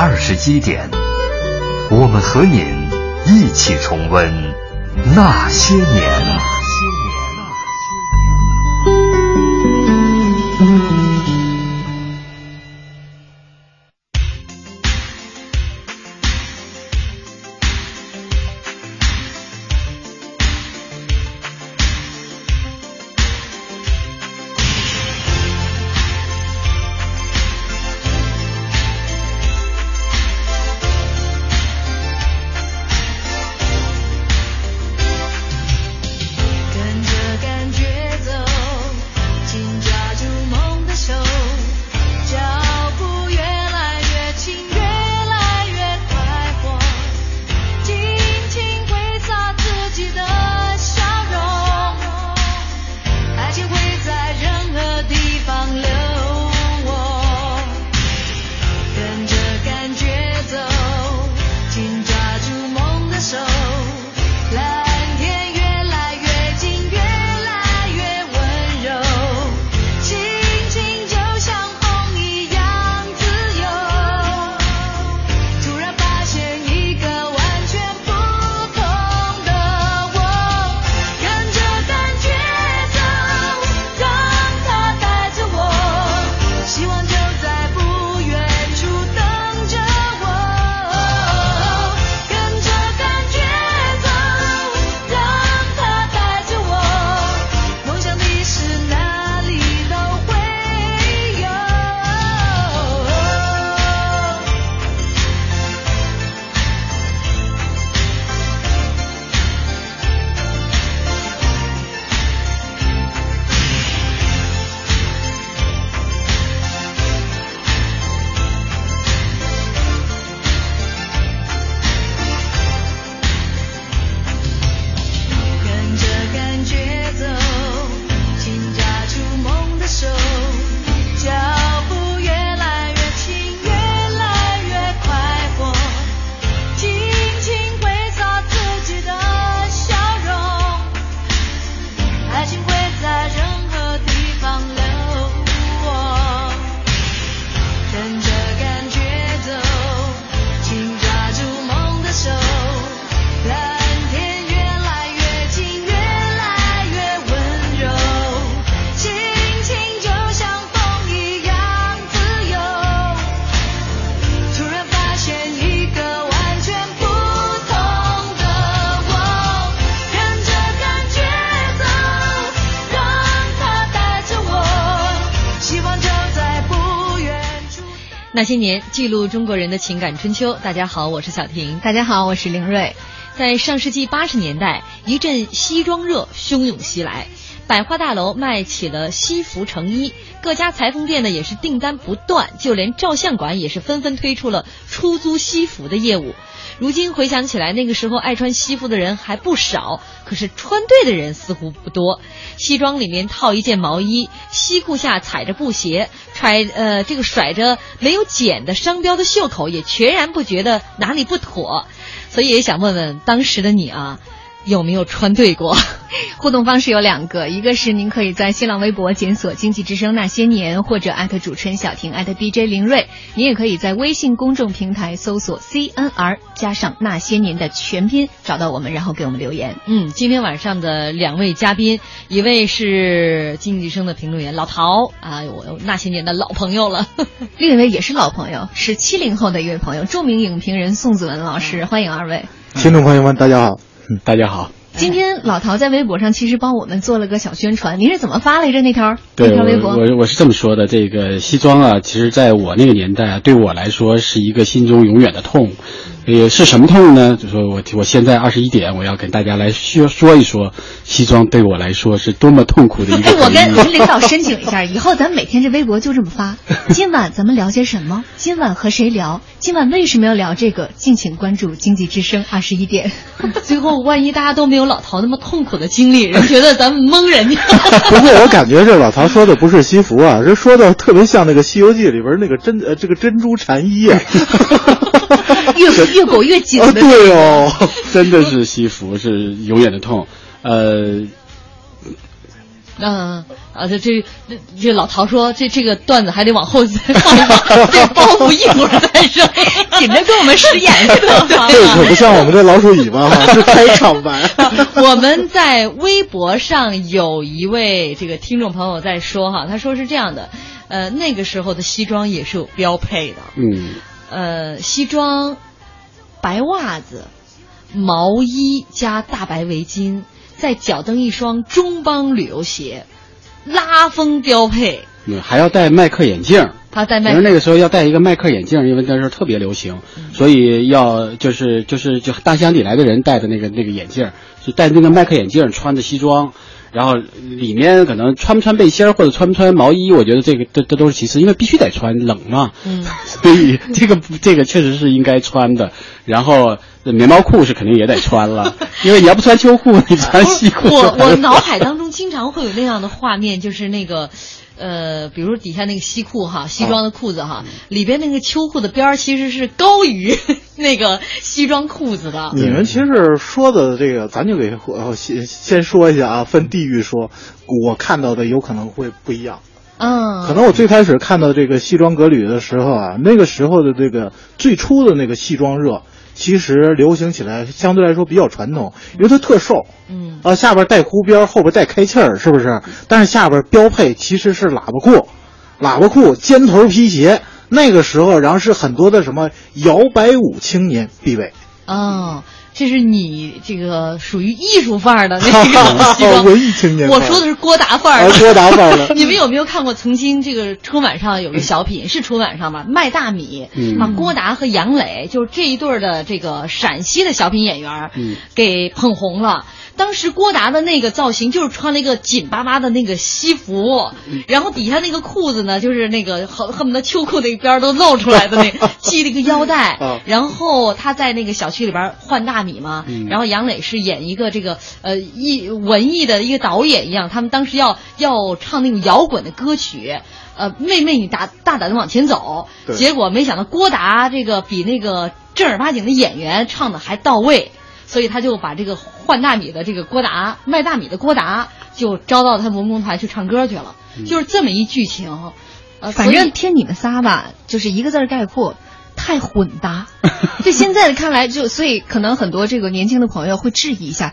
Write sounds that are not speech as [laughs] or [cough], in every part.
二十一点，我们和您一起重温那些年。那些年，记录中国人的情感春秋。大家好，我是小婷。大家好，我是凌睿。在上世纪八十年代，一阵西装热汹涌袭来，百货大楼卖起了西服成衣，各家裁缝店呢也是订单不断，就连照相馆也是纷纷推出了出租西服的业务。如今回想起来，那个时候爱穿西服的人还不少，可是穿对的人似乎不多。西装里面套一件毛衣，西裤下踩着布鞋，揣呃这个甩着没有剪的商标的袖口，也全然不觉得哪里不妥。所以也想问问当时的你啊，有没有穿对过？[laughs] 互动方式有两个，一个是您可以在新浪微博检索“经济之声那些年”，或者艾特主持人小婷，艾特 DJ 林睿。您也可以在微信公众平台搜索 CNR 加上那些年的全拼，找到我们，然后给我们留言。嗯，今天晚上的两位嘉宾，一位是经济生的评论员老陶啊，我那些年的老朋友了。[laughs] 另一位也是老朋友，是七零后的一位朋友，著名影评人宋子文老师，欢迎二位。听众朋友们，大家好。嗯，[laughs] 大家好。今天老陶在微博上其实帮我们做了个小宣传，您是怎么发来着那条那对，条微博？我我我是这么说的，这个西装啊，其实在我那个年代啊，对我来说是一个心中永远的痛。呃，是什么痛呢？就说我我现在二十一点，我要跟大家来说说一说，西装对我来说是多么痛苦的一个哎。我跟我跟领导申请一下，以后咱们每天这微博就这么发。[laughs] 今晚咱们聊些什么？今晚和谁聊？今晚为什么要聊这个？敬请关注经济之声二十一点。[laughs] 最后万一大家都没有老陶那么痛苦的经历，人觉得咱们蒙人家。[laughs] 不是，我感觉这老陶说的不是西服啊，这说的特别像那个《西游记》里边那个珍呃这个珍珠禅衣啊。[laughs] 越越裹越紧啊，的。对哦，真的是西服是永远的痛，呃，嗯啊，这这这这老陶说，这这个段子还得往后再放一放，[laughs] 这包袱一会儿再扔，[laughs] 紧着跟我们使眼似的。这可不像我们这老鼠尾巴哈，是开场白。我们在微博上有一位这个听众朋友在说哈，他说是这样的，呃，那个时候的西装也是有标配的，嗯，呃，西装、白袜子、毛衣加大白围巾，再脚蹬一双中帮旅游鞋，拉风标配。嗯还要戴麦克眼镜。他戴麦克那个时候要戴一个麦克眼镜，因为那时候特别流行，所以要就是就是就大乡里来的人戴的那个那个眼镜，就戴那个麦克眼镜，穿着西装，然后里面可能穿不穿背心儿或者穿不穿毛衣，我觉得这个这这都是其次，因为必须得穿，冷嘛，嗯，[laughs] 所以这个这个确实是应该穿的。然后棉毛裤是肯定也得穿了，[laughs] 因为你要不穿秋裤，你穿西裤。我我脑海当中经常会有那样的画面，就是那个。呃，比如底下那个西裤哈，西装的裤子哈，里边那个秋裤的边儿其实是高于 [laughs] 那个西装裤子的。你们其实说的这个，咱就给呃先先说一下啊，分地域说，我看到的有可能会不一样。嗯，可能我最开始看到这个西装革履的时候啊，那个时候的这个最初的那个西装热，其实流行起来相对来说比较传统，因为它特瘦，嗯啊，下边带弧边，后边带开气儿，是不是？但是下边标配其实是喇叭裤，喇叭裤、尖头皮鞋。那个时候，然后是很多的什么摇摆舞青年必备。哦，这是你这个属于艺术范儿的那个西装，[laughs] 文艺青年我说的是郭达范儿啊的。郭达范儿的。[laughs] 你们有没有看过曾经这个春晚上有个小品，是春晚上吧？卖大米，嗯。把郭达和杨磊就是这一对儿的这个陕西的小品演员给捧红了。当时郭达的那个造型就是穿了一个紧巴巴的那个西服，然后底下那个裤子呢，就是那个恨恨不得秋裤那边儿都露出来的那个，[laughs] 系了一个腰带啊。然后他在那个小区里边换大米嘛，嗯然后杨磊是演一个这个呃艺文艺的一个导演一样，他们当时要要唱那种摇滚的歌曲。呃，妹妹，你大大胆的往前走。结果没想到郭达这个比那个正儿八经的演员唱的还到位，所以他就把这个换大米的这个郭达卖大米的郭达就招到他文工团去唱歌去了，就是这么一剧情。呃，反正听你们仨吧，就是一个字儿概括。太混搭，[laughs] 就现在看来就，所以可能很多这个年轻的朋友会质疑一下，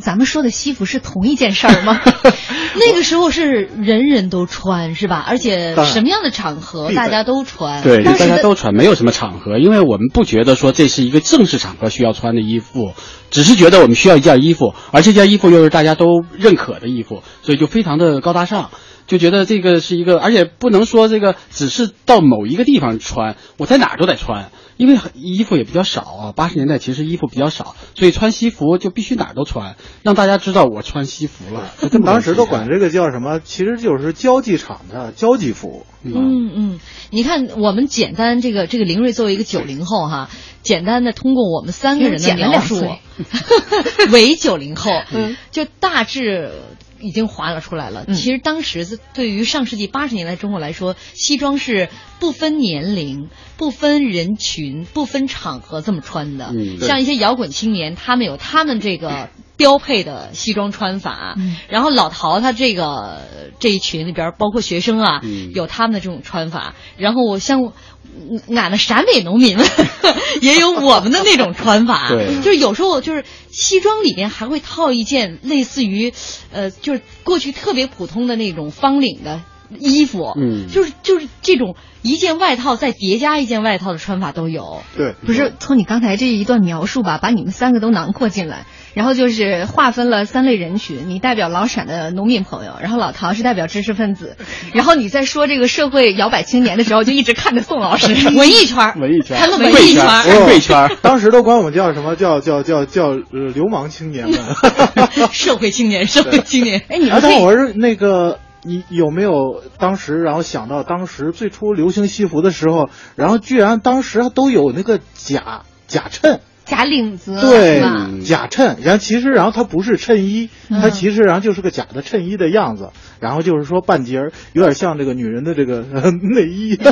咱们说的西服是同一件事儿吗？[laughs] 那个时候是人人都穿是吧？而且什么样的场合大家都穿。对，大家都穿，没有什么场合，因为我们不觉得说这是一个正式场合需要穿的衣服，只是觉得我们需要一件衣服，而这件衣服又是大家都认可的衣服，所以就非常的高大上。就觉得这个是一个，而且不能说这个只是到某一个地方穿，我在哪儿都得穿，因为衣服也比较少啊。八十年代其实衣服比较少，所以穿西服就必须哪儿都穿，让大家知道我穿西服了。就这么当时都管这个叫什么？其实就是交际场的交际服。嗯嗯，你看，我们简单这个这个林瑞作为一个九零后哈，简单的通过我们三个人的描述两岁，[laughs] 为九零后，嗯，就大致已经划了出来了。嗯其实当时对于上世纪八十年代中国来说，西装是不分年龄、不分人群、不分场合这么穿的。嗯像一些摇滚青年，他们有他们这个标配的西装穿法，嗯。然后老陶他这个这一群里边，包括学生啊，嗯。有他们的这种穿法。然后我像嗯俺们陕北农民们 [laughs] 也有我们的那种穿法，对。就是有时候就是西装里面还会套一件类似于，呃，就是过去特别普通的那种方领的衣服，嗯。就是就是这种一件外套再叠加一件外套的穿法都有。对，不是从你刚才这一段描述吧，把你们三个都囊括进来，然后就是划分了三类人群，你代表老陕的农民朋友，然后老陶是代表知识分子，[laughs] 然后你在说这个社会摇摆青年的时候，就一直看着宋老师，[laughs] 文艺圈，文艺圈儿。他们文艺圈圈儿。儿，贵圈当时都管我们叫什么？叫叫叫叫呃流氓青年们。[laughs] 社会青年，社会青年。哎，你啊，们可以但我是那个你有没有当时然后想到当时最初流行西服的时候，然后居然当时都有那个假假衬。假领子，对？假衬，然后其实然后它不是衬衣，嗯它其实然后就是个假的衬衣的样子，然后就是说半截儿有点像这个女人的这个呃 [laughs] 内衣，[laughs] [laughs] 这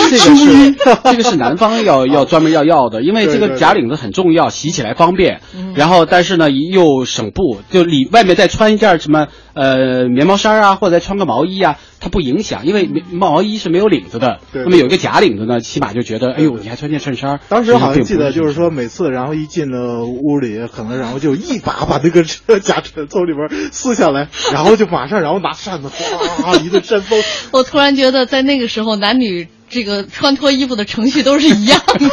个是这个是南方要要专门要要的，因为这个假领子很重要，洗起来方便。嗯然后但是呢又省布，就里外面再穿一件什么呃棉毛衫啊，或者再穿个毛衣啊，它不影响，因为毛衣是没有领子的。对那么有一个假领子呢，起码就觉得哎呦，你还穿件衬衫。当时好像记得就是说。说每次然后一进了屋里，可能然后就一把把那个假衬从里边撕下来，然后就马上然后拿扇子哗一顿扇风。[laughs] 我突然觉得在那个时候，男女这个穿脱衣服的程序都是一样的。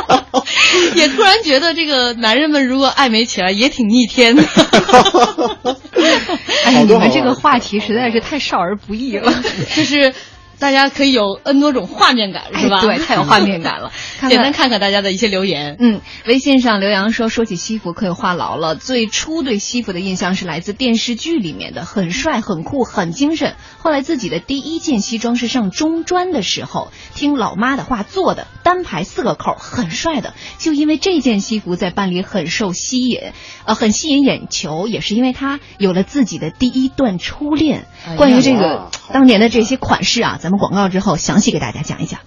[laughs] 也突然觉得这个男人们如果爱美起来也挺逆天的。[laughs] [laughs] 哎，好多好玩你们这个话题实在是太少儿不宜了。[laughs] 就是大家可以有 N 多种画面感，是吧？哎对，太有画面感了。[laughs] 简单看看大家的一些留言。嗯，微信上刘洋说，说起西服可有话痨了。最初对西服的印象是来自电视剧里面的，很帅、很酷、很精神。后来自己的第一件西装是上中专的时候，听老妈的话做的，单排四个扣，很帅的。就因为这件西服在班里很受吸引，呃，很吸引眼球，也是因为他有了自己的第一段初恋。哎关于这哇个当年的这些款式啊，咱们广告之后详细给大家讲一讲。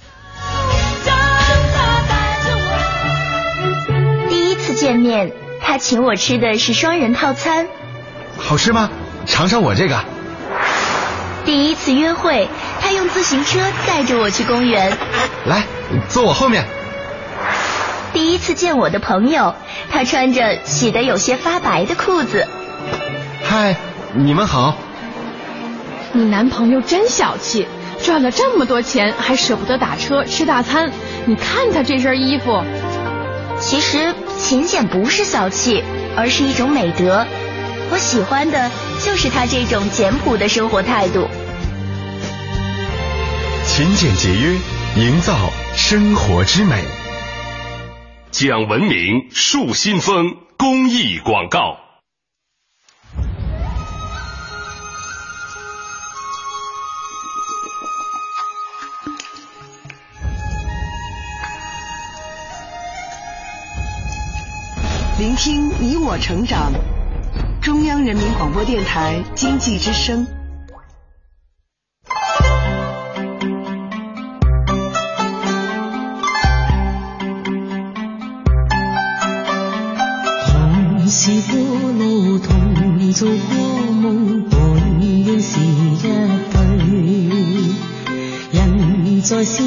第一次见面，他请我吃的是双人套餐。好吃吗？尝尝我这个。第一次约会，他用自行车带着我去公园。来，坐我后面。第一次见我的朋友，他穿着洗得有些发白的裤子。嗨，你们好。你男朋友真小气，赚了这么多钱还舍不得打车吃大餐。你看他这身衣服，其实勤俭不是小气，而是一种美德。我喜欢的就是他这种简朴的生活态度。勤俭节约，营造生活之美。讲文明树新风公益广告。聆听你我成长，中央人民广播电台经济之声。同是过路，同做过梦，本應是一对。人在笑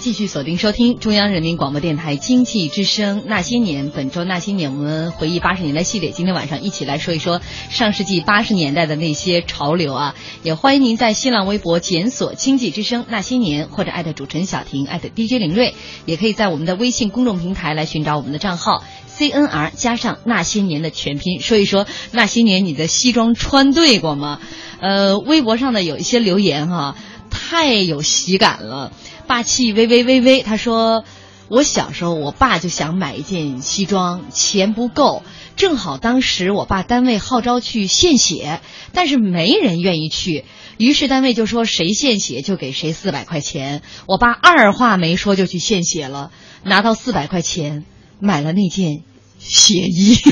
继续锁定收听中央人民广播电台经济之声《那些年》，本周《那些年》，我们回忆八十年代系列。今天晚上一起来说一说上世纪八十年代的那些潮流啊！也欢迎您在新浪微博检索“经济之声那些年”或者艾特主持人小婷，艾特 DJ 林睿，也可以在我们的微信公众平台来寻找我们的账号 CNR 加上那些年的全拼，说一说那些年你的西装穿对过吗？呃，微博上呢有一些留言哈、太有喜感了。霸气微微微微，他说：“我小时候，我爸就想买一件西装，钱不够，正好当时我爸单位号召去献血，但是没人愿意去，于是单位就说谁献血就给谁四百块钱。我爸二话没说就去献血了，拿到四百块钱买了那件血衣。[laughs]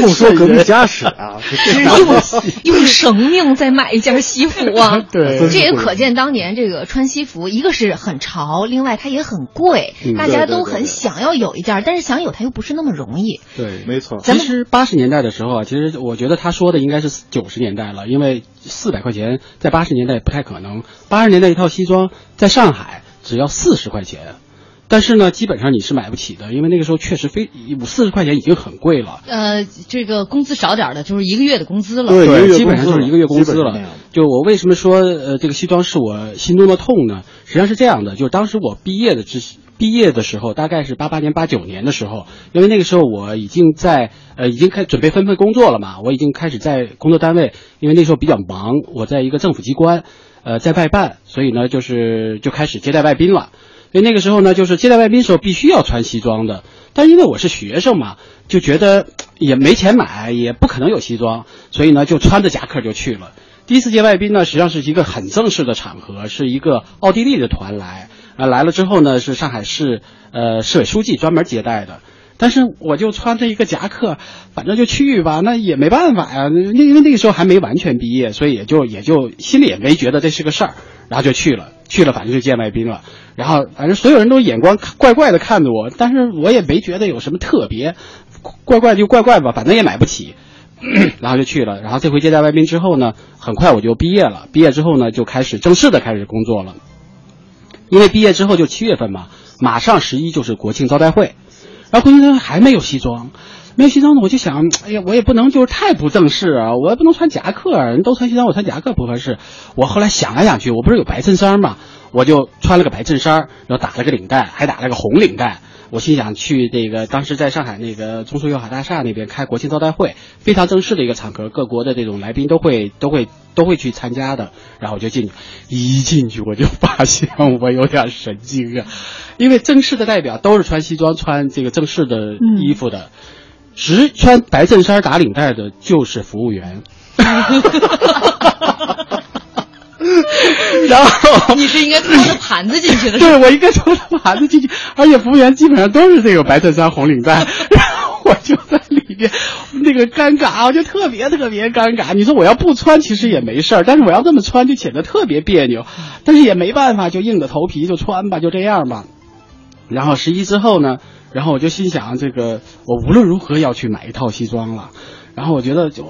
不说革命家史啊，[laughs] 是用用 [laughs] 生命在买一件西服啊！对这也可见当年这个穿西服，一个是很潮，另外它也很贵，嗯大家都很想要有一件，但是想有它又不是那么容易。对，没错。其实八十年代的时候啊，其实我觉得他说的应该是九十年代了，因为四百块钱在八十年代不太可能。八十年代一套西装在上海只要四十块钱，但是呢，基本上你是买不起的，因为那个时候确实非五四十块钱已经很贵了。呃，这个工资少点的，就是一个月的工资了。对基本上就是一个月工资了。就我为什么说呃这个西装是我心中的痛呢？实际上是这样的，就是当时我毕业的之毕业的时候，大概是八八年八九年的时候，因为那个时候我已经在呃已经开准备分配工作了嘛，我已经开始在工作单位，因为那时候比较忙，我在一个政府机关呃在外办，所以呢就是就开始接待外宾了。所以那个时候呢，就是接待外宾时候必须要穿西装的，但因为我是学生嘛，就觉得也没钱买，也不可能有西装，所以呢就穿着夹克就去了。第一次接外宾呢，实际上是一个很正式的场合，是一个奥地利的团来，啊来了之后呢，是上海市呃市委书记专门接待的。但是我就穿着一个夹克，反正就去吧，那也没办法呀。那因为那个时候还没完全毕业，所以也就也就心里也没觉得这是个事儿，然后就去了，去了反正就见外宾了。然后反正所有人都眼光怪怪的看着我，但是我也没觉得有什么特别，怪怪就怪怪吧，反正也买不起。[clears throat] 然后就去了，然后这回接待外宾之后呢，很快我就毕业了。毕业之后呢，就开始正式的开始工作了。因为毕业之后就七月份嘛，马上十一就是国庆招待会，然后国庆招待还没有西装，没有西装的，我就想，[tsk] 哎呀，我也不能就是太不正式啊，我也不能穿夹克，人都穿西装，我穿夹克不合适。我后来想来想去，我不是有白衬衫嘛，我就穿了个白衬衫，然后打了个领带，还打了个红领带。我心想去这个当时在上海那个中苏友好大厦那边开国庆招待会，非常正式的一个场合，各国的这种来宾都会都会都会去参加的。然后我就进去，一进去我就发现我有点神经啊，因为正式的代表都是穿西装、穿这个正式的衣服的，只穿白衬衫打领带的就是服务员。[laughs] 然后你是应该拖着盘子进去的，对我应该拖着盘子进去，而且服务员基本上都是这个白衬衫、红领带，然后我就在里边，那个尴尬，我就特别特别尴尬。你说我要不穿其实也没事儿，但是我要这么穿就显得特别别扭，但是也没办法，就硬着头皮就穿吧，就这样吧。然后十一之后呢，然后我就心想，这个我无论如何要去买一套西装了。然后我觉得就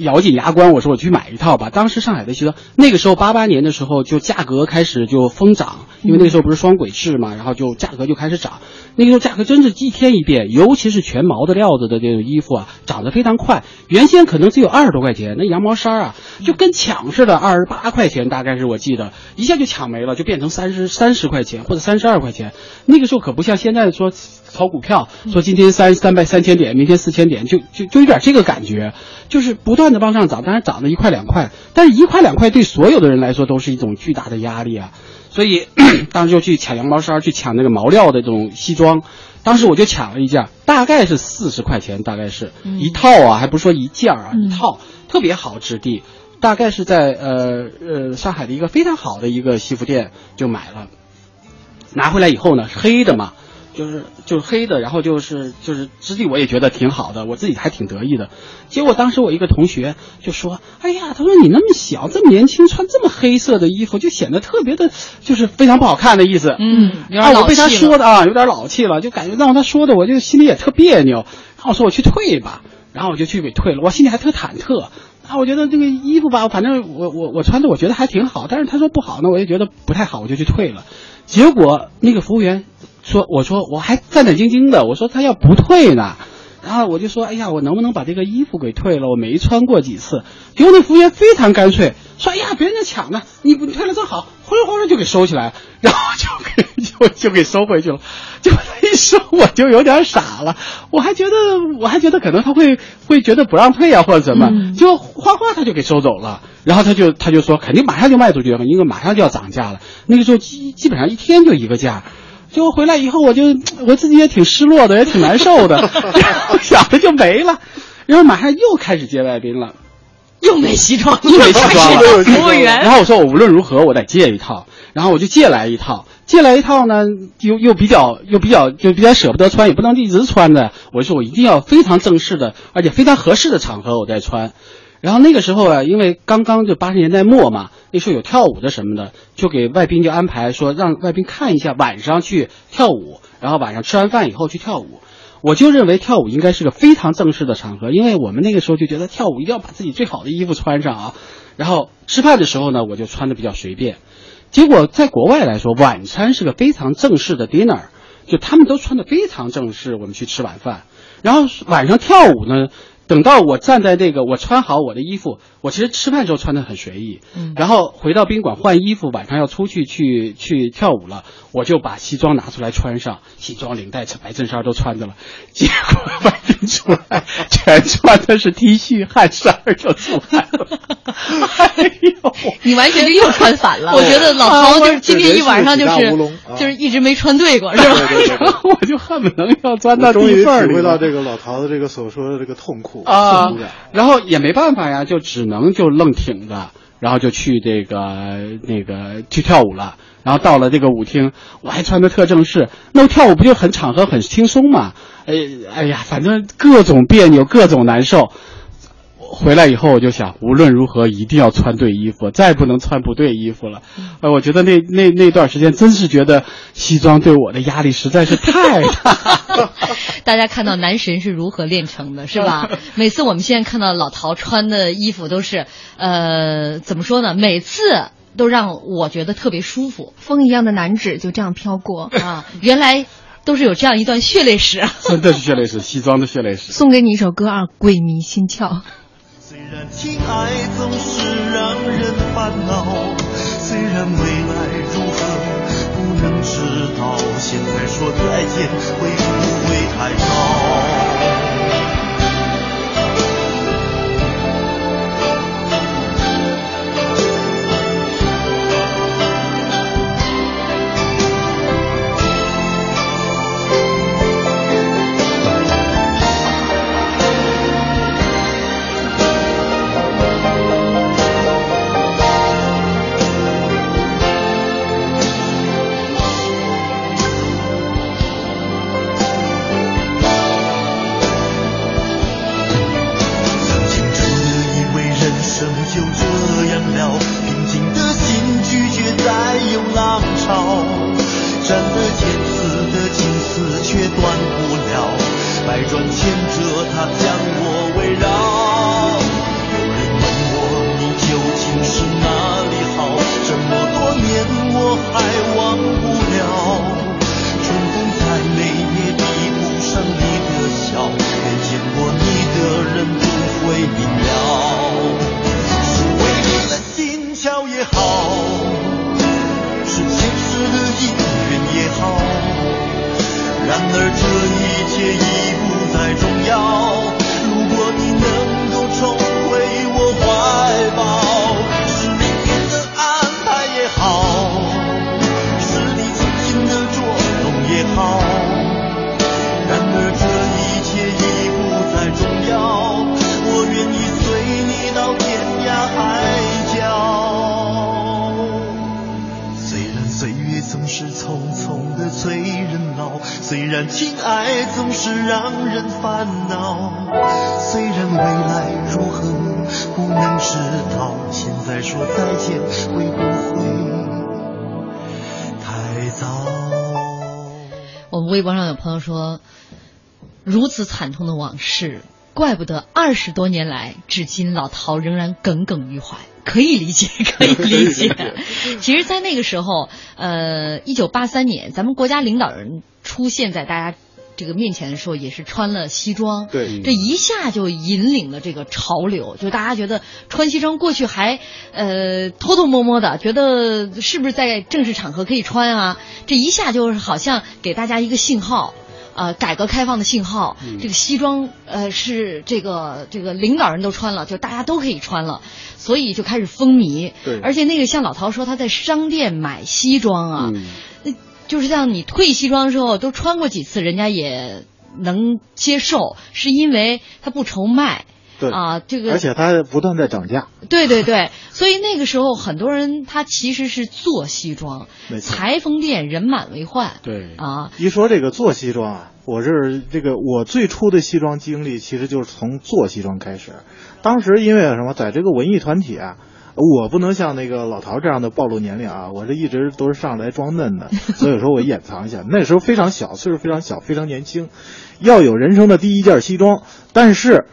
咬紧牙关，我说我去买一套吧。当时上海的西装，那个时候八八年的时候就价格开始就疯涨，因为那个时候不是双轨制嘛，然后就价格就开始涨。那个时候价格真是一天一变，尤其是全毛的料子的这种衣服啊，涨得非常快。原先可能只有二十多块钱，那羊毛衫啊就跟抢似的，二十八块钱大概是我记得，一下就抢没了，就变成三十三十块钱或者三十二块钱。那个时候可不像现在说炒股票，说今天三三百三千点，明天四千点，就就就有点这个感觉，就是不断的往上涨，当然涨了一块两块，但是一块两块对所有的人来说都是一种巨大的压力啊。所以 [clears throat] 当时就去抢羊毛衫，去抢那个毛料的这种西装。当时我就抢了一件，大概是四十块钱，大概是、一套啊，还不是说一件啊，一套特别好质地，大概是在呃呃上海的一个非常好的一个西服店就买了。拿回来以后呢，是黑的嘛，就是就是黑的，然后就是就是质地我也觉得挺好的，我自己还挺得意的。结果当时我一个同学就说：“哎呀，他说你那么小，这么年轻，穿这么黑色的衣服，就显得特别的，就是非常不好看的意思。”嗯，有啊，我被他说的啊，有点老气了，就感觉让他说的，我就心里也特别扭。然后我说我去退吧，然后我就去给退了，我心里还特忐忑。啊，我觉得这个衣服吧，反正我我我穿的我觉得还挺好，但是他说不好呢，我也觉得不太好，我就去退了。结果那个服务员说，我说我还战战兢兢的，我说他要不退呢。然后我就说，哎呀，我能不能把这个衣服给退了？我没穿过几次。结果那服务员非常干脆，说，哎呀，别人家抢呢，你不你退了正好，呼噜呼噜就给收起来，然后就给就就给收回去了。结果他一收，我就有点傻了，我还觉得我还觉得可能他会会觉得不让退啊或者怎么，结果哗哗他就给收走了。然后他就他就说，肯定马上就卖出去了，因为马上就要涨价了。那个时候基基本上一天就一个价。结果回来以后，我就 [tsk] 我自己也挺失落的，也挺难受的，[laughs] 想着就没了，然后马上又开始接外宾了，又没西装，又没西装了，服务员。然后我说我无论如何我得借一套，然后我就借来一套，借来一套呢，又又比较又比较就比较舍不得穿，也不能一直穿的。我说我一定要非常正式的，而且非常合适的场合我再穿。然后那个时候啊，因为刚刚就八十年代末嘛，那时候有跳舞的什么的，就给外宾就安排说让外宾看一下晚上去跳舞，然后晚上吃完饭以后去跳舞。我就认为跳舞应该是个非常正式的场合，因为我们那个时候就觉得跳舞一定要把自己最好的衣服穿上啊。然后吃饭的时候呢，我就穿的比较随便。结果在国外来说，晚餐是个非常正式的 dinner，就他们都穿的非常正式，我们去吃晚饭。然后晚上跳舞呢。等到我站在那个，我穿好我的衣服，我其实吃饭时候穿的很随意，嗯，然后回到宾馆换衣服，晚上要出去去去跳舞了，我就把西装拿出来穿上，西装领带、白衬衫都穿着了，结果外面出来全穿的是 T 恤汗衫就出来了，你完全就又穿反了。[laughs] 我觉得老陶就是今天一晚上就是就是一直没穿对过，是吧？然后我就恨不能要钻到地缝里。体会到这个老陶的这个所说的这个痛苦啊然后也没办法呀，就只能就愣挺着，然后就去这个那个去跳舞了。然后到了这个舞厅，我还穿的特正式，那跳舞不就很场合很轻松嘛？哎哎呀，反正各种别扭，各种难受。回来以后我就想，无论如何一定要穿对衣服，再不能穿不对衣服了。呃，我觉得那那那段时间真是觉得西装对我的压力实在是太大。[laughs] 大家看到男神是如何炼成的，是吧？[laughs] 每次我们现在看到老陶穿的衣服都是，呃，怎么说呢？每次都让我觉得特别舒服。风一样的男子就这样飘过啊！[laughs] 原来都是有这样一段血泪史，真的是血泪史，西装的血泪史。送给你一首歌啊，《鬼迷心窍》。虽然情爱总是让人烦恼，虽然未来如何不能知道，现在说再见会不会太早？千折它将说，如此惨痛的往事，怪不得二十多年来，至今老陶仍然耿耿于怀。可以理解，可以理解。其实，在那个时候，呃，一九八三年，咱们国家领导人出现在大家这个面前的时候，也是穿了西装。对这一下就引领了这个潮流，就大家觉得穿西装过去还呃偷偷摸摸的，觉得是不是在正式场合可以穿啊？这一下就是好像给大家一个信号。呃，改革开放的信号，嗯这个西装呃是这个这个领导人都穿了，就大家都可以穿了，所以就开始风靡。对而且那个像老陶说他在商店买西装啊，嗯那就是像你退西装的时候都穿过几次，人家也能接受，是因为他不愁卖。对啊，这个而且它不断在涨价。对对对，所以那个时候很多人他其实是做西装，裁缝店人满为患。对啊，一说这个做西装啊，我是这个我最初的西装经历，其实就是从做西装开始。当时因为什么，在这个文艺团体啊，我不能像那个老陶这样的暴露年龄啊，我这一直都是上来装嫩的，所以说我掩藏一下。那时候非常小，岁数非常小，非常年轻，要有人生的第一件西装，但是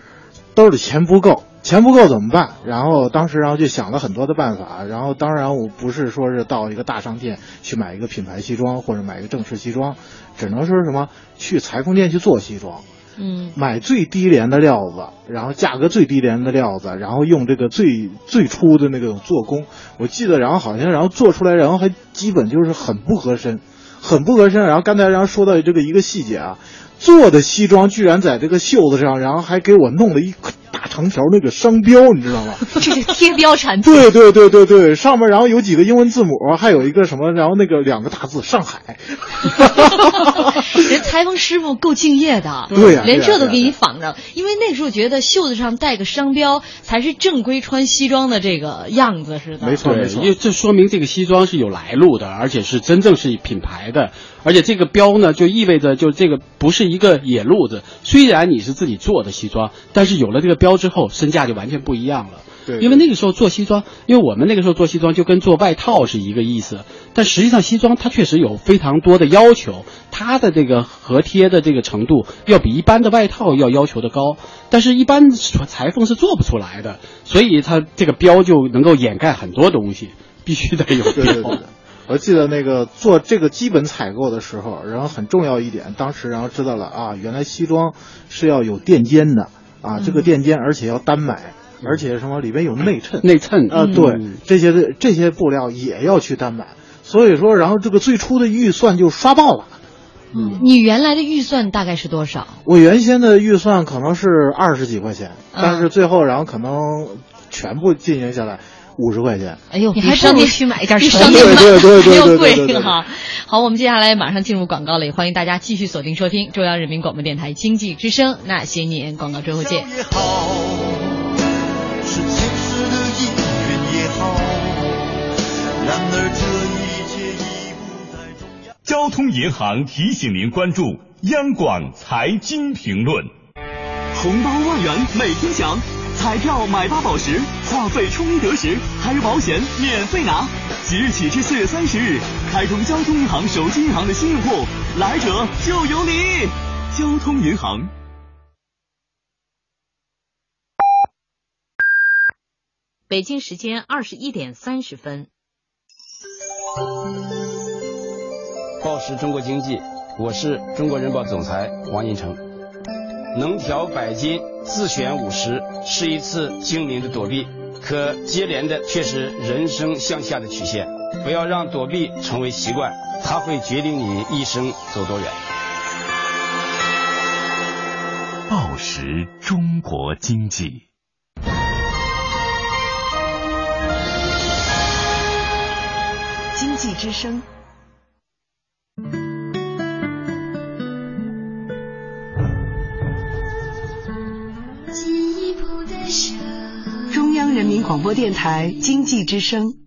兜里钱不够。钱不够怎么办？然后当时，然后就想了很多的办法。然后当然，我不是说是到一个大商店去买一个品牌西装或者买一个正式西装，只能说是什么去裁缝店去做西装，嗯，买最低廉的料子，然后价格最低廉的料子，然后用这个最最初的那个做工。我记得，然后好像然后做出来，然后还基本就是很不合身，很不合身。然后刚才然后说到这个一个细节啊，做的西装居然在这个袖子上，然后还给我弄了一大长条那个商标，你知道吗？这是贴标产品。对对对对对，上面然后有几个英文字母，还有一个什么，然后那个两个大字“上海”。[laughs] 人裁缝师傅够敬业的，对呀连这都给你仿着，因为那时候觉得袖子上带个商标才是正规穿西装的这个样子似的。没错没错，因为这说明这个西装是有来路的，而且是真正是品牌的，而且这个标呢，就意味着就这个不是一个野路子。虽然你是自己做的西装，但是有了这个标之后，身价就完全不一样了。对因为那个时候做西装，因为我们那个时候做西装就跟做外套是一个意思，但实际上西装它确实有非常多的要求，它的这个合贴的这个程度要比一般的外套要要求的高，但是一般裁缝是做不出来的，所以它这个标就能够掩盖很多东西，[laughs] 必须得有标。对对对。我记得那个做这个基本采购的时候，然后很重要一点，当时然后知道了啊，原来西装是要有垫肩的啊，这个垫肩而且要单买，而且什么里边有内衬，内衬。啊，嗯。对，这些的这些布料也要去单买，所以说，然后这个最初的预算就刷爆了。嗯，你原来的预算大概是多少？我原先的预算可能是二十几块钱，嗯。但是最后然后可能全部进行下来五十块钱。哎呦，你还不如去买一件商店对对对对对贵哈。好，我们接下来马上进入广告了，也欢迎大家继续锁定收听中央人民广播电台经济之声那些年广告之后见。也好，是前世的姻缘也好，然而这一切已不再重要。交通银行提醒您关注央广财经评论。红包万元每天享，彩票买八宝石，话费充一得十，还有保险免费拿。即日起至四月三十日，开通交通银行手机银行的新用户，来者就有礼。交通银行。北京时间二十一点三十分。报时中国经济，我是中国人保总裁王银成。能调百金，自选五十，是一次精明的躲避，可接连的却是人生向下的曲线。不要让躲避成为习惯，它会决定你一生走多远。报时中国经济。经济之声。广播电台经济之声。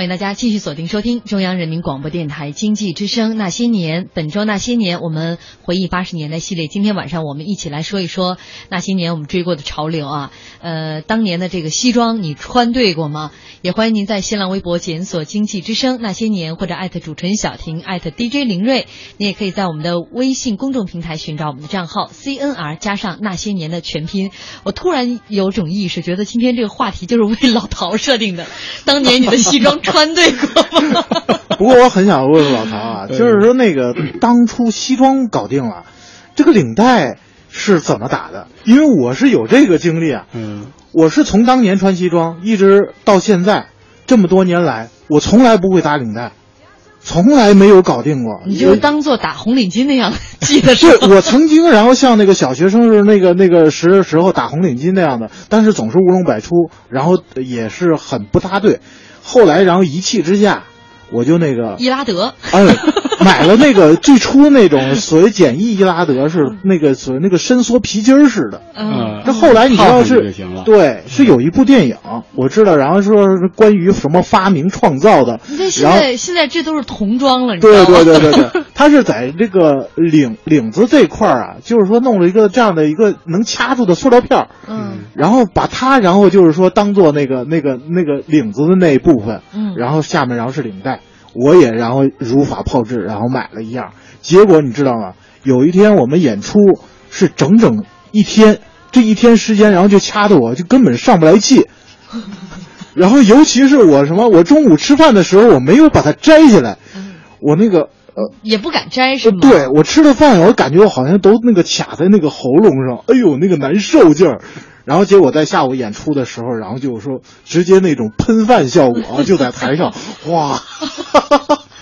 欢迎大家继续锁定收听中央人民广播电台经济之声《那些年》。本周《那些年》，我们回忆八十年代系列。今天晚上我们一起来说一说那些年我们追过的潮流啊。呃，当年的这个西装你穿对过吗？也欢迎您在新浪微博检索“经济之声那些年”或者艾特主持人小婷艾特 DJ 林睿。你也可以在我们的微信公众平台寻找我们的账号 CNR 加上那些年的全拼。我突然有种意识，觉得今天这个话题就是为老陶设定的。当年你的西装穿对过吗？[laughs] 不过我很想问问老唐啊，就是说那个当初西装搞定了，这个领带是怎么打的？因为我是有这个经历啊。嗯，我是从当年穿西装一直到现在这么多年来，我从来不会打领带，从来没有搞定过。你就当做打红领巾那样 [laughs] 系的是对，我曾经然后像那个小学生是那个那个时时候打红领巾那样的，但是总是乌龙百出，然后也是很不搭对。后来然后一气之下，我就那个伊拉德，哎，买了那个最初那种所谓简易伊拉德是那个所谓那个伸缩皮筋儿似的。嗯，这后来你知道是对，是有一部电影我知道，然后说是关于什么发明创造的，现在现在这都是童装了，你知道对吗？对对对对，他是在这个领领子这块儿啊，就是说弄了一个这样的一个能掐住的塑料片儿，嗯，然后把它，然后就是说当做那个那个那个领子的那一部分，嗯。然后下面然后是领带，我也然后如法炮制，然后买了一样，结果你知道吗？有一天我们演出是整整一天，这一天时间，然后就掐的我就根本上不来气。[laughs] 然后，尤其是我什么，我中午吃饭的时候，我没有把它摘下来，我那个呃，也不敢摘是吗？对我吃的饭，我感觉我好像都那个卡在那个喉咙上，哎呦，那个难受劲儿。然后结果在下午演出的时候，然后就说直接那种喷饭效果，就在台上，哇，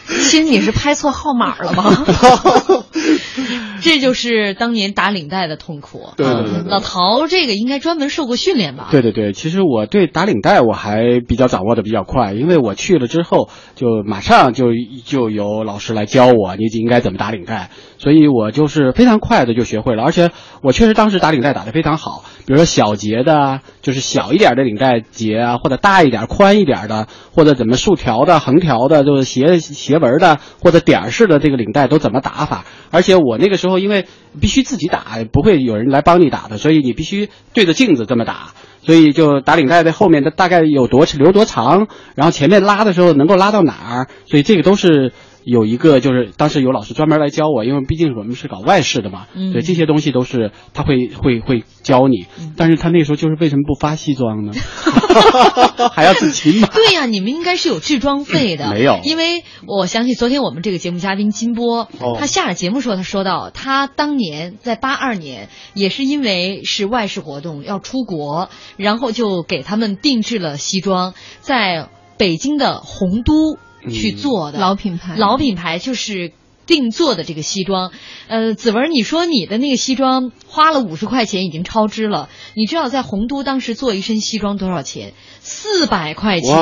亲，你是拍错号码了吗？[laughs] 这就是当年打领带的痛苦。对对对对老陶这个应该专门受过训练吧？对对对，其实我对打领带我还比较掌握的比较快，因为我去了之后就马上就就有老师来教我，你应该怎么打领带，所以我就是非常快的就学会了，而且我确实当时打领带打得非常好，比如说小结的，就是小一点的领带结啊，或者大一点、宽一点的，或者怎么竖条的、横条的，就是斜斜纹的或者点式的这个领带都怎么打法，而且我那个时候因为必须自己打，不会有人来帮你打的，所以你必须对着镜子这么打。所以就打领带的后面的大概有多留多长，然后前面拉的时候能够拉到哪儿，所以这个都是有一个就是当时有老师专门来教我，因为毕竟我们是搞外事的嘛，嗯对这些东西都是他会会会教你，但是他那时候就是为什么不发西装呢？[laughs] 还要自己买？对呀、你们应该是有制装费的。没有因为我想起昨天我们这个节目嘉宾金波，哦他下了节目时候，他说到他当年在八二年也是因为是外事活动要出国，然后就给他们定制了西装，在北京的洪都去做的、老品牌老品牌就是。定做的这个西装，呃，子文，你说你的那个西装花了五十块钱，已经超支了。你知道在洪都当时做一身西装多少钱？四百块钱。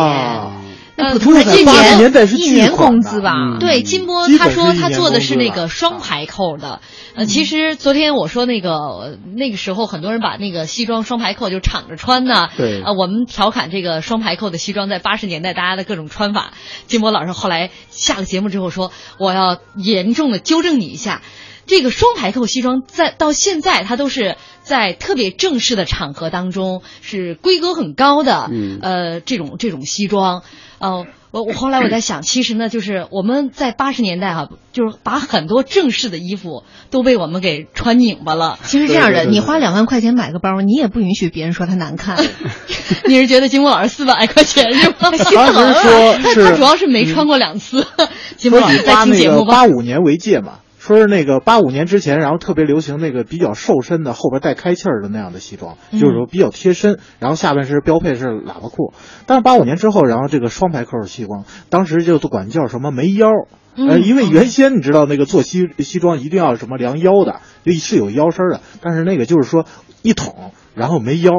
哇呃，普通的一八十年年代是一年工资吧？嗯对，金波他说他做的是那个双排扣的。呃，其实昨天我说那个呃那个时候很多人把那个西装双排扣就敞着穿呢。对啊，我们调侃这个双排扣的西装在八十年代大家的各种穿法。金波老师后来下了节目之后说，我要严重的纠正你一下。这个双排扣西装在到现在，它都是在特别正式的场合当中是规格很高的，嗯呃，这种这种西装，呃，我我后来我在想，其实呢，就是我们在八十年代哈、就是把很多正式的衣服都被我们给穿拧巴了。其实这样的，你花两万块钱买个包，你也不允许别人说它难看。[laughs] 你是觉得金波老师四百块钱是吗？他主要是没穿过两次。金波老师再八那个听节目吧。八五年为界嘛，说是那个八五年之前，然后特别流行那个比较瘦身的后边带开气儿的那样的西装，嗯就是说比较贴身，然后下半身标配是喇叭裤。但是八五年之后，然后这个双排扣的西装，当时就管叫什么没腰。呃，嗯因为原先你知道那个做西西装一定要什么量腰的，就是有腰身的，但是那个就是说一捅，然后没腰。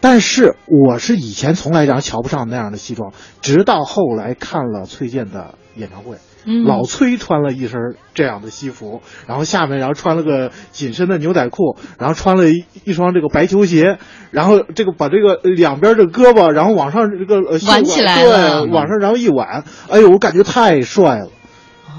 但是我是以前从来讲瞧不上那样的西装，直到后来看了崔健的演唱会，嗯老崔穿了一身这样的西服，然后下面然后穿了个紧身的牛仔裤，然后穿了一一双这个白球鞋，然后这个把这个两边这胳膊，然后往上这个呃挽起来了对，往上然后一挽，哎呦，我感觉太帅了。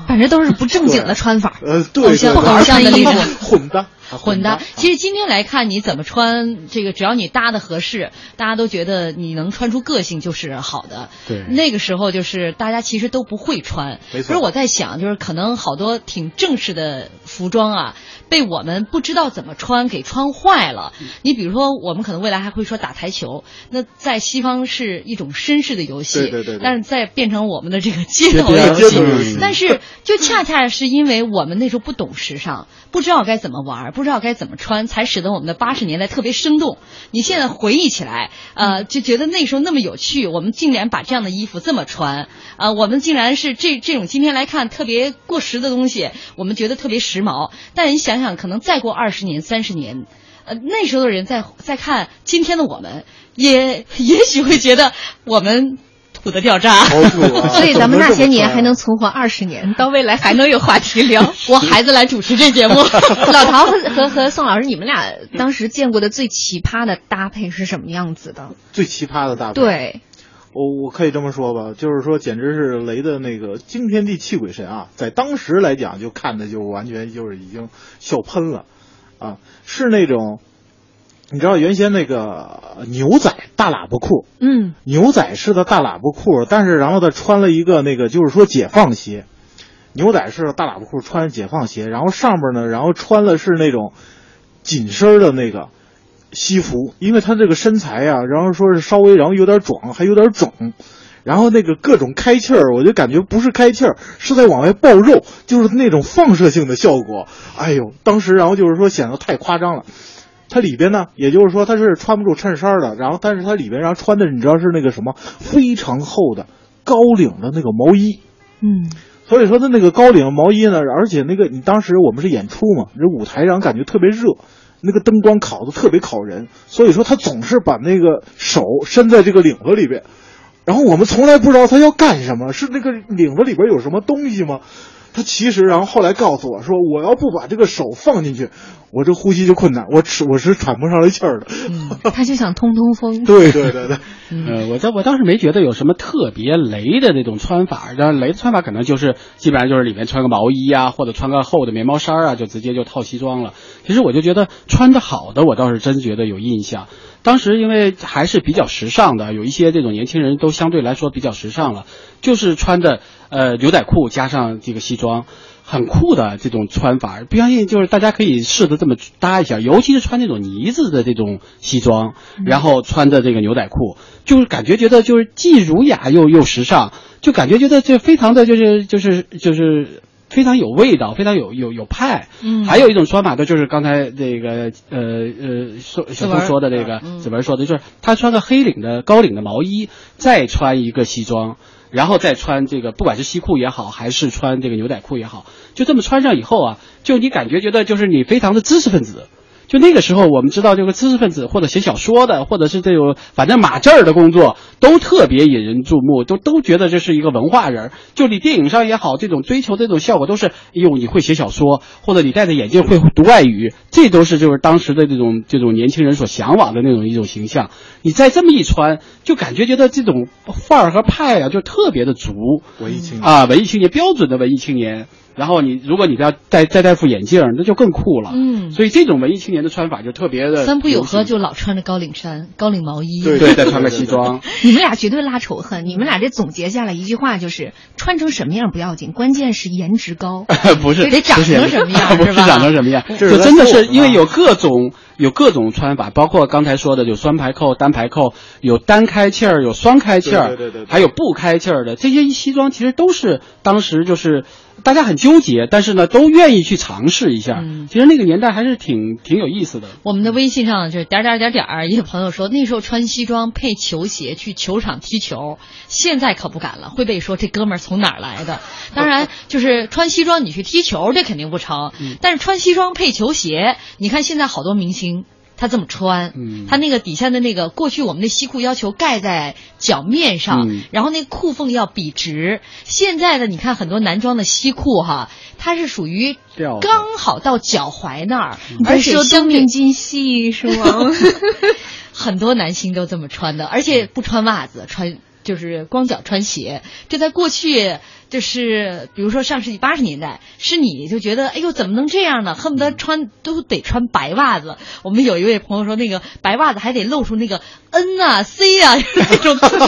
反正都是不正经的穿法。呃，对，偶像对对偶像的那种混搭，混搭。其实今天来看，你怎么穿，这个只要你搭的合适，大家都觉得你能穿出个性就是好的。对那个时候就是大家其实都不会穿。没错可是我在想，就是可能好多挺正式的服装啊，被我们不知道怎么穿给穿坏了。你比如说，我们可能未来还会说打台球，那在西方是一种绅士的游戏，对对对对但是在变成我们的这个街头游戏，但是就恰恰是因为我们那时候不懂时尚，不知道该怎么玩，不知道该怎么穿，才使得我们的八十年代特别生动。你现在回忆起来，呃，就觉得那时候那么有趣，我们竟然把这样的衣服这么穿，呃，我们竟然是这这种今天来看特别过时的东西，我们觉得特别时髦。但你想想，可能再过二十年、三十年。呃，那时候的人在在看今天的我们，也也许会觉得我们土的掉渣。[laughs] 所以咱们那些年还能存活二十年，到未来还能有话题聊。[laughs] 我孩子来主持这节目。[laughs] 老陶和和和宋老师，你们俩当时见过的最奇葩的搭配是什么样子的？最奇葩的搭配。对，我我可以这么说吧，就是说简直是雷的那个惊天地泣鬼神啊，在当时来讲就看的就完全就是已经笑喷了，啊，是那种，你知道原先那个牛仔大喇叭裤，嗯，牛仔式的大喇叭裤，但是然后他穿了一个那个就是说解放鞋，牛仔式的大喇叭裤穿解放鞋，然后上边呢，然后穿的是那种紧身的那个西服，因为他这个身材啊，然后说是稍微然后有点壮，还有点肿，然后那个各种开气儿，我就感觉不是开气儿，是在往外爆肉，就是那种放射性的效果。哎呦，当时然后就是说显得太夸张了。它里边呢，也就是说它是穿不住衬衫的，然后但是它里边然后穿的你知道是那个什么非常厚的高领的那个毛衣，嗯，所以说它那个高领毛衣呢，而且那个你当时我们是演出嘛，这舞台上感觉特别热，那个灯光烤的特别烤人，所以说他总是把那个手伸在这个领子里边，然后我们从来不知道他要干什么，是那个领子里边有什么东西吗？他其实，然后后来告诉我说，我要不把这个手放进去，我这呼吸就困难，我吃我是喘不上来气儿的。他就想通通风。对对对对，呃，我当我当时没觉得有什么特别雷的那种穿法，然后雷的穿法可能就是基本上就是里面穿个毛衣啊，或者穿个厚的棉毛衫啊，就直接就套西装了。其实我就觉得穿的好的，我倒是真觉得有印象。当时因为还是比较时尚的，有一些这种年轻人都相对来说比较时尚了，就是穿的呃牛仔裤加上这个西装。很酷的这种穿法，不相信就是大家可以试着这么搭一下，尤其是穿那种呢子的这种西装，然后穿着这个牛仔裤，就是感觉觉得就是既儒雅又又时尚，就感觉觉得这非常的就是就是就是非常有味道，非常有有有派。嗯还有一种穿法的，就是刚才这个呃呃说小峰说的这个子文说的，就是他穿个黑领的高领的毛衣，再穿一个西装。然后再穿这个，不管是西裤也好，还是穿这个牛仔裤也好，就这么穿上以后啊，就你感觉觉得就是你非常的知识分子，就那个时候，我们知道这个知识分子或者写小说的，或者是这种反正码字儿的工作，都特别引人注目，都都觉得这是一个文化人儿。就你电影上也好，这种追求这种效果都是，哎呦，你会写小说，或者你戴着眼镜会读外语，这都是就是当时的这种这种年轻人所向往的那种一种形象。你再这么一穿，就感觉觉得这种范儿和派啊，就特别的足。文艺青年啊，文艺青年，标准的文艺青年。然后你，如果你要戴再戴副眼镜儿，那就更酷了。嗯所以这种文艺青年的穿法就特别的三浦友和就老穿着高领衫、高领毛衣，对对再穿个西装。[laughs] 你们俩绝对拉仇恨。[laughs] 你们俩这总结下来一句话就是：穿成什么样不要紧，关键是颜值高。[laughs] 不是得长成什么样不是长成什么样，就真的是因为有各种有各种穿法，包括刚才说的有双排扣、单排扣，有单开气儿，有双开气儿，对对对对对还有不开气儿的，这些西装其实都是当时就是。大家很纠结，但是呢，都愿意去尝试一下。嗯其实那个年代还是挺挺有意思的。我们的微信上就是点儿点儿点儿点儿，也有朋友说那时候穿西装配球鞋去球场踢球，现在可不敢了，会被说这哥们儿从哪儿来的。当然，就是穿西装你去踢球，这肯定不成。嗯但是穿西装配球鞋，你看现在好多明星。他这么穿，嗯他那个底下的那个，过去我们的西裤要求盖在脚面上，嗯然后那裤缝要笔直。现在的你看很多男装的西裤哈，它是属于刚好到脚踝那儿，而且说相对东明金细是吗？[laughs] 很多男星都这么穿的，而且不穿袜子，穿就是光脚穿鞋。这在过去就是，比如说上世纪八十年代，是你就觉得，哎呦，怎么能这样呢？恨不得穿都得穿白袜子。我们有一位朋友说，那个白袜子还得露出那个 N 啊、C 啊 [laughs] 那种字幕，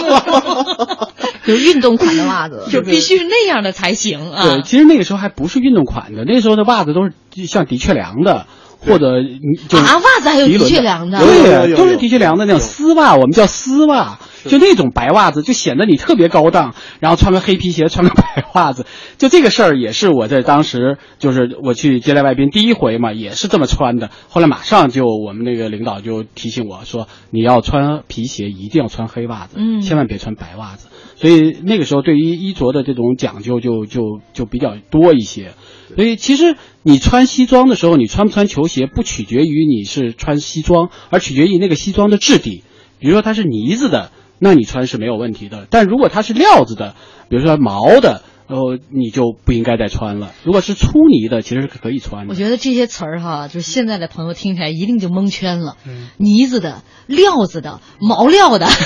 [laughs] 有运动款的袜子，就必须是那样的才行啊。对，其实那个时候还不是运动款的，那时候的袜子都是像的确良的，或者你就啊袜子还有的确良的对都是的确良的那种丝袜，我们叫丝袜，就那种白袜子，就显得你特别高档，然后穿个黑皮鞋，穿个白袜子，就这个事儿也是我在当时就是我去接待外宾第一回嘛，也是这么穿的。后来马上就我们那个领导就提醒我说，你要穿皮鞋一定要穿黑袜子，嗯千万别穿白袜子。所以那个时候对于衣着的这种讲究就就就比较多一些。所以其实你穿西装的时候，你穿不穿球鞋不取决于你是穿西装，而取决于那个西装的质地。比如说它是呢子的，那你穿是没有问题的。但如果它是料子的，比如说毛的，呃，你就不应该再穿了。如果是粗呢的，其实是可以穿的。我觉得这些词儿哈，就是现在的朋友听起来一定就蒙圈了。嗯呢子的、料子的、毛料的。[laughs]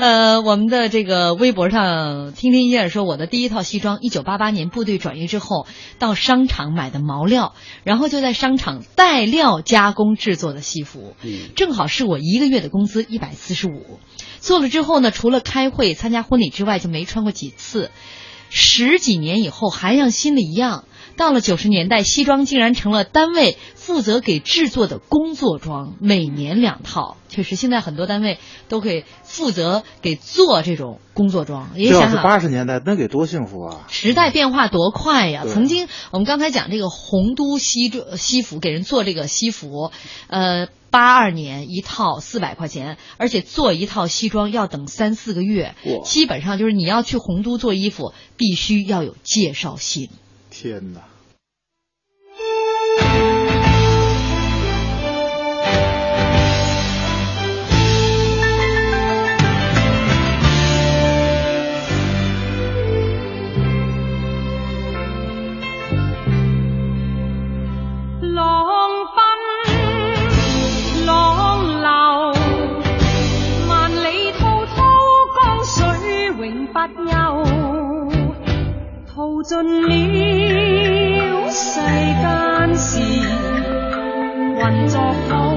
呃，我们的这个微博上，听听一燕说，我的第一套西装，一九八八年部队转业之后，到商场买的毛料，然后就在商场带料加工制作的西服，嗯正好是我一个月的工资一百四十五。做了之后呢，除了开会、参加婚礼之外，就没穿过几次。十几年以后，还像新的一样。到了九十年代，西装竟然成了单位负责给制作的工作装，每年两套。确实，现在很多单位都给负责给做这种工作装。也想想，八十年代，那得多幸福啊！时代变化多快呀！对曾经我们刚才讲这个洪都西装西服，给人做这个西服，呃，八二年一套四百块钱，而且做一套西装要等三四个月，基本上就是你要去洪都做衣服，必须要有介绍信。天哪！尽了世间事混作风。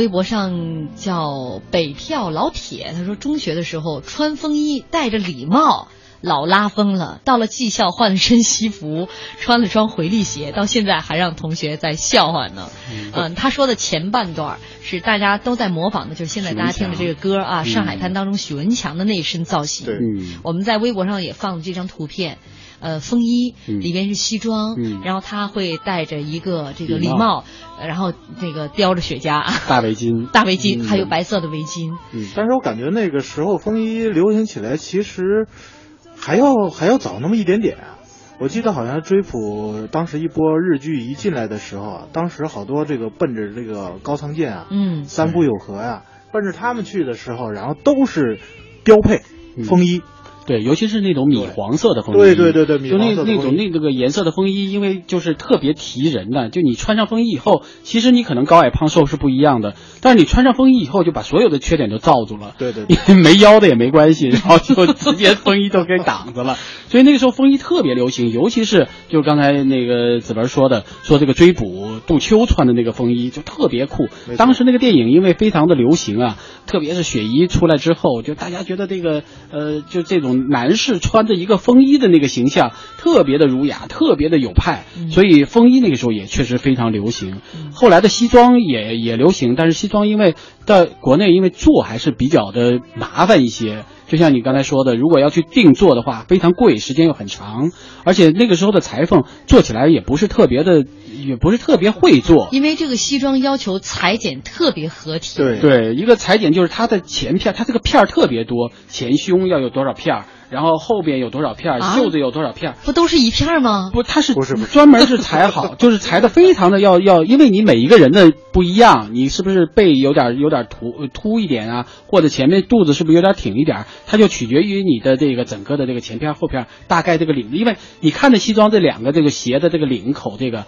微博上叫北漂老铁，他说中学的时候穿风衣，戴着礼帽。老拉风了，到了技校换了身西服，[laughs] 穿了双回力鞋，到现在还让同学在笑话呢。嗯、他说的前半段是大家都在模仿的，就是现在大家听的这个歌啊，《上海滩》当中许文强的那一身造型。对嗯我们在微博上也放了这张图片。呃，风衣嗯里边是西装，嗯然后他会戴着一个这个礼帽然后那个叼着雪茄，[laughs] 大围巾，大围巾，嗯还有白色的围巾。嗯，但是我感觉那个时候风衣流行起来，其实还要还要早那么一点点啊。我记得好像追捕当时一波日剧一进来的时候啊，当时好多这个奔着这个高仓健啊、嗯，三浦友和呀、奔着他们去的时候，然后都是标配风衣。对，尤其是那种米黄色的风衣，对对对对米就那黄色的风衣那种那那个颜色的风衣，因为就是特别提人的，就你穿上风衣以后，其实你可能高矮胖瘦是不一样的，但是你穿上风衣以后，就把所有的缺点都罩住了。对对 [laughs] 因为没腰的也没关系，然后就直接风衣都给挡着了。所以那个时候风衣特别流行，尤其是就刚才那个子文说的，说这个追捕杜秋穿的那个风衣就特别酷。当时那个电影因为非常的流行啊，特别是雪姨出来之后，就大家觉得这个呃，就这种男士穿着一个风衣的那个形象特别的儒雅，特别的有派，所以风衣那个时候也确实非常流行。后来的西装也也流行，但是西装因为在国内因为做还是比较的麻烦一些。就像你刚才说的，如果要去定做的话，非常贵，时间又很长，而且那个时候的裁缝做起来也不是特别的，也不是特别会做。因为这个西装要求裁剪特别合体。对对，一个裁剪就是它的前片，它这个片儿特别多，前胸要有多少片儿，然后后边有多少片儿，啊袖子有多少片儿，不都是一片儿吗？不，它是不是专门是裁好，[laughs] 就是裁的非常的要要，因为你每一个人的不一样，你是不是背有点有点凸呃凸一点啊，或者前面肚子是不是有点挺一点，它就取决于你的这个整个的这个前片后片大概这个领子，因为你看的西装这两个这个鞋的这个领口这个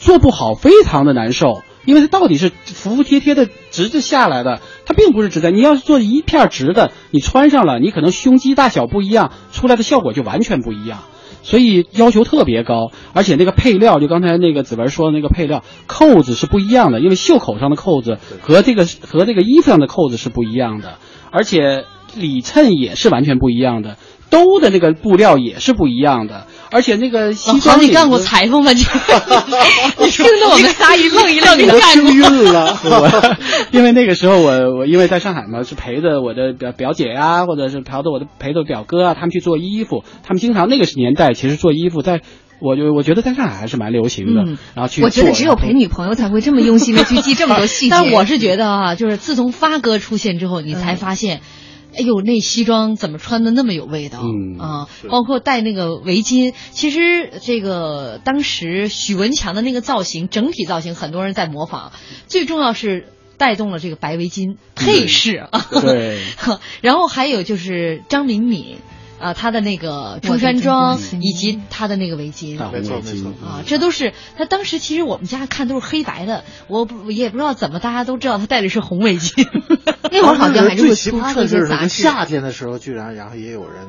做不好，非常的难受。因为它到底是服服帖帖的直着下来的，它并不是直的。你要是做一片直的，你穿上了，你可能胸肌大小不一样，出来的效果就完全不一样。所以要求特别高，而且那个配料，就刚才那个子文说的那个配料，扣子是不一样的，因为袖口上的扣子和这个和这个衣服上的扣子是不一样的，而且里衬也是完全不一样的，兜的那个布料也是不一样的，而且那个西装好，你干过裁缝吗？你 [laughs] 你听得我们仨一愣一愣，你我干过？晕了。我 [laughs] 因为那个时候我我因为在上海嘛，是陪着我的表表姐呀、或者是陪着我的陪着表哥啊，他们去做衣服，他们经常那个年代其实做衣服在。我就我觉得在上海还是蛮流行的，嗯然后去我觉得只有陪女朋友才会这么用心的去记这么多细节。[laughs] 但我是觉得啊，就是自从发哥出现之后，你才发现。哎呦，那西装怎么穿的那么有味道？嗯啊，包括戴那个围巾。其实这个当时许文强的那个造型，整体造型很多人在模仿，最重要是带动了这个白围巾配饰啊。对，[laughs] 然后还有就是张敏敏。啊，他的那个中山装以及他的那个围巾，没错没错啊，这都是他当时其实我们家看都是黑白的，我不也不知道怎么大家都知道他戴的是红围巾。那会儿好像还是奇葩的是，一些杂志。夏天的时候居然然后也有人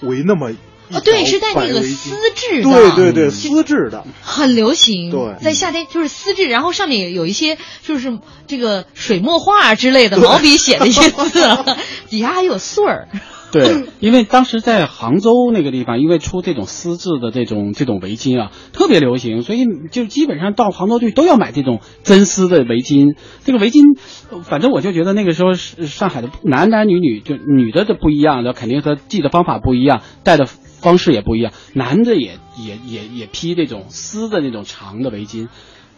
围那么一啊，对，是戴那个丝质的，对对对，丝质的，很流行。对在夏天就是丝质，然后上面有一些就是这个水墨画之类的毛笔写的一些字，[laughs] 底下还有穗儿。对，[clears throat] 因为当时在杭州那个地方，因为出这种丝质的这种这种围巾啊，特别流行，所以就基本上到杭州去都要买这种真丝的围巾。这个围巾，呃反正我就觉得那个时候是上海的男男女女，就女的的不一样，的肯定和系的方法不一样，戴的方式也不一样。男的也也也也披这种丝的那种长的围巾，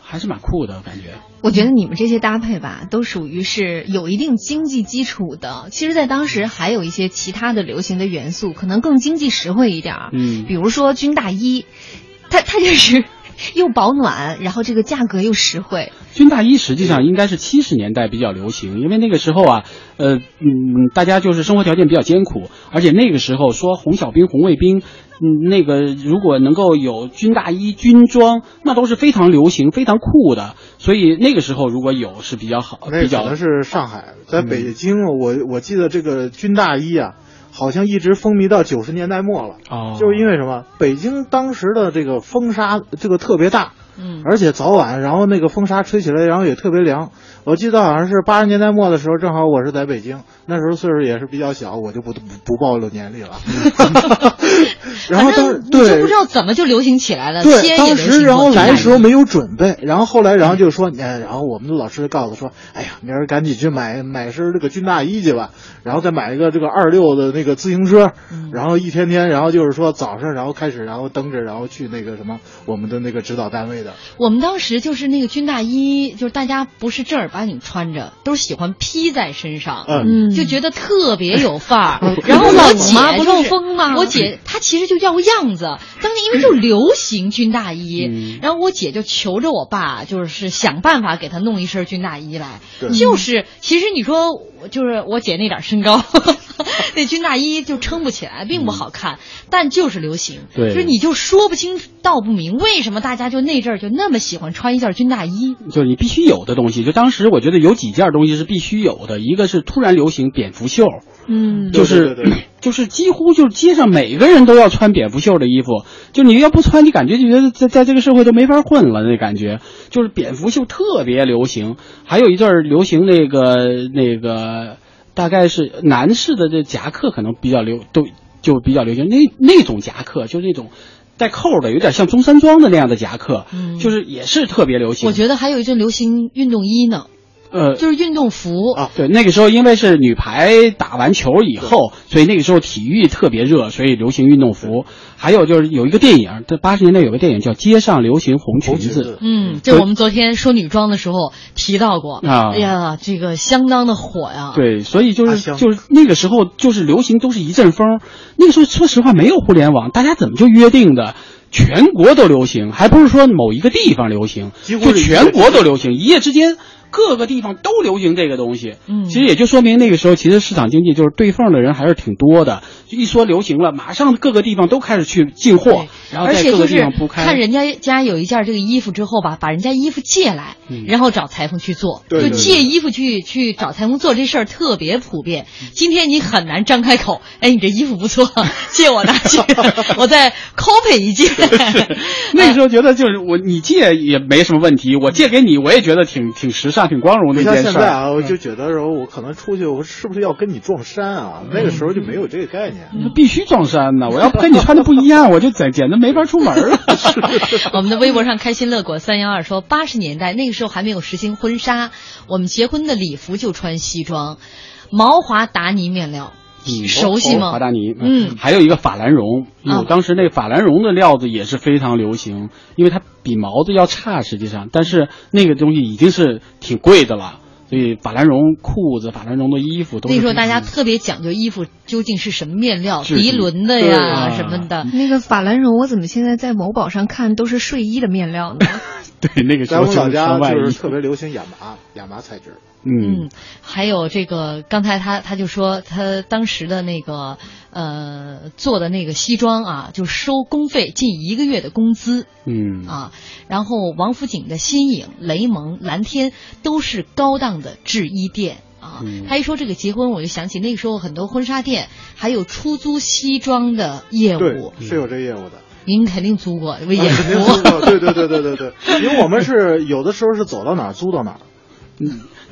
还是蛮酷的感觉。我觉得你们这些搭配吧，都属于是有一定经济基础的。其实，在当时还有一些其他的流行的元素，可能更经济实惠一点儿。嗯比如说军大衣，它它就是又保暖，然后这个价格又实惠。军大衣实际上应该是七十年代比较流行，因为那个时候啊，呃，嗯，大家就是生活条件比较艰苦，而且那个时候说红小兵、红卫兵，嗯，那个如果能够有军大衣、军装，那都是非常流行、非常酷的，所以那个时候如果有是比较好，比较那可能是上海，在北京，我我记得这个军大衣啊，好像一直风靡到九十年代末了。哦就是因为什么？北京当时的这个风沙这个特别大，嗯，而且早晚，然后那个风沙吹起来，然后也特别凉。我记得好像是八十年代末的时候，正好我是在北京，那时候岁数也是比较小，我就不不不暴露年龄了。[laughs] 然后当反正你对就不知道怎么就流行起来了。对，当时然后来的时候没有准备，然后后来然后就说，哎，然后我们的老师告诉说，哎呀，明儿赶紧去买买身这个军大衣去吧，然后再买一个这个二六的那个自行车，嗯然后一天天，然后就是说早上然后开始，然后蹬着，然后去那个什么我们的那个指导单位的，我们当时就是那个军大衣，就是大家不是这儿八经穿着，都是喜欢披在身上，嗯。就觉得特别有范儿。[laughs] 嗯。然后我冷姐不就是透风吗我姐她其实就要样子，当年因为就流行军大衣，嗯。然后我姐就求着我爸，就是想办法给她弄一身军大衣来。就是其实你说就是我姐那点身高，[laughs] 那军大衣就撑不起来，并不好看，但就是流行。对就是你就说不清道不明，为什么大家就那阵儿就那么喜欢穿一件军大衣？就是你必须有的东西。就当时我觉得有几件东西是必须有的，一个是突然流行蝙蝠袖，嗯就是对对对 [clears throat] 就是几乎就是街上每个人都要穿蝙蝠袖的衣服，就你要不穿，你感觉就觉得在在这个社会都没法混了，那感觉就是蝙蝠袖特别流行。还有一阵儿流行那个那个，大概是男士的这夹克可能比较流都就比较流行，那那种夹克就是那种。带扣的，有点像中山装的那样的夹克，嗯就是也是特别流行。我觉得还有一阵流行运动衣呢，呃，就是运动服。啊对，那个时候因为是女排打完球以后，所以那个时候体育特别热，所以流行运动服。还有就是有一个电影，这八十年代有个电影叫《街上流行红裙子》，嗯，这我们昨天说女装的时候提到过啊哎呀，这个相当的火呀。对，所以就是就是那个时候就是流行都是一阵风。那个时候说实话没有互联网，大家怎么就约定的？全国都流行，还不是说某一个地方流行，就全国都流行，一夜之间各个地方都流行这个东西。嗯其实也就说明那个时候其实市场经济就是对缝的人还是挺多的。就一说流行了，马上各个地方都开始去进货，然后而且就是在各个地方铺开。看人家家有一件这个衣服之后吧，把人家衣服借来，嗯然后找裁缝去做，对对对就借衣服去去找裁缝做这事儿特别普遍。今天你很难张开口，哎，你这衣服不错，[laughs] 借我拿去，我再 copy 一件。[laughs] 那个时候觉得就是我你借也没什么问题，我借给你我也觉得挺挺时尚、挺光荣的一件事在啊，我就觉得说，我可能出去，我是不是要跟你撞衫啊？那个时候就没有这个概念。必须撞衫呢！我要不跟你穿的不一样，我就简简直没法出门了。[laughs] 我们的微博上开心乐果三幺二说，八十年代那个时候还没有实行婚纱，我们结婚的礼服就穿西装，毛华达尼面料，嗯熟悉吗？华达尼，嗯还有一个法兰绒，因为我啊当时那法兰绒的料子也是非常流行，因为它比毛子要差，实际上，但是那个东西已经是挺贵的了，所以法兰绒裤子、法兰绒的衣服都是那时候大家特别讲究衣服究竟是什么面料，涤纶的呀啊什么的。那个法兰绒，我怎么现在在某宝上看都是睡衣的面料呢？对 [laughs] 那个时在我们老候就是家就是 [laughs] 特别流行亚麻，亚麻材质。嗯嗯，还有这个，刚才他他就说他当时的那个呃做的那个西装啊，就收工费近一个月的工资嗯啊。然后王府井的新颖、雷蒙、蓝天都是高档的制衣店。啊嗯，他一说这个结婚，我就想起那个时候很多婚纱店还有出租西装的业对务，，是有这业务的。您肯定租过为啊演肯定租。过对对对对对对，因为我们是有的时候是走到哪儿租到哪儿。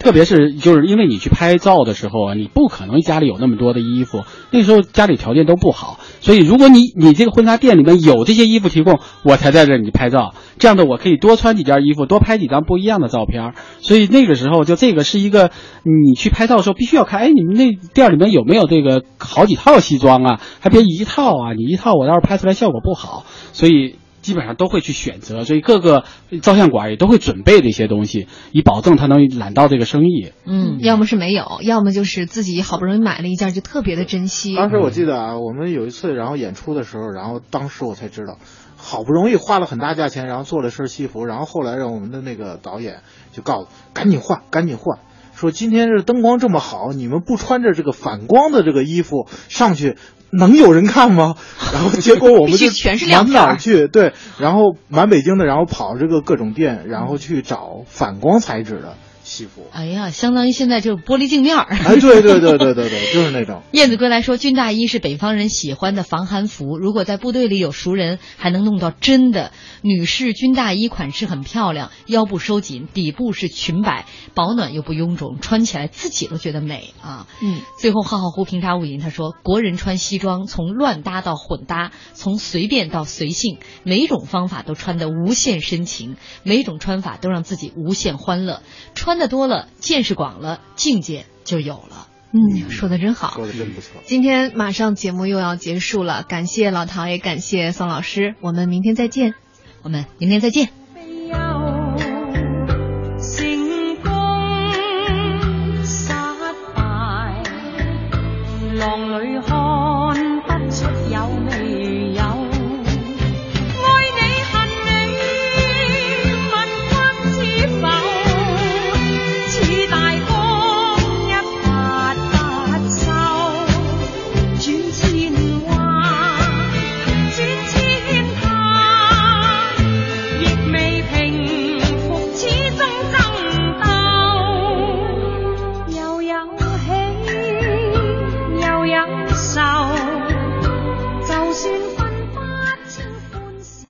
特别是就是因为你去拍照的时候啊，你不可能家里有那么多的衣服，那时候家里条件都不好，所以如果你你这个婚纱店里面有这些衣服提供，我才在这里拍照，这样的我可以多穿几件衣服，多拍几张不一样的照片。所以那个时候就这个是一个你去拍照的时候必须要看，哎，你们那店里面有没有这个好几套西装啊？还别一套啊，你一套我要是拍出来效果不好，所以。基本上都会去选择，所以各个照相馆也都会准备这些东西，以保证他能揽到这个生意。嗯，要么是没有，要么就是自己好不容易买了一件就特别的珍惜。当时我记得啊，我们有一次然后演出的时候，然后当时我才知道，好不容易花了很大价钱，然后做了身西服，然后后来让我们的那个导演就告诉赶紧换，赶紧换。说今天这灯光这么好，你们不穿着这个反光的这个衣服上去，能有人看吗？[laughs] 然后结果我们就满哪儿去？对，然后满北京的，然后跑这个各种店，然后去找反光材质的西服。哎呀，相当于现在就是玻璃镜面儿。哎，对对对对对对，[laughs] 就是那种。燕子归来说，军大衣是北方人喜欢的防寒服，如果在部队里有熟人，还能弄到真的女士军大衣，款式很漂亮，腰部收紧，底部是裙摆，保暖又不臃肿，穿起来自己都觉得美啊。嗯，最后浩浩乎平沙无垠，他说，国人穿西装从乱搭到混搭，从随便到随性，每一种方法都穿得无限深情，每一种穿法都让自己无限欢乐，穿的多了，见识广了，境界就有了。嗯，说的真好，说的真不错。今天马上节目又要结束了，感谢老陶，也感谢宋老师，我们明天再见。我们明天再见。成功失敗，浪裏看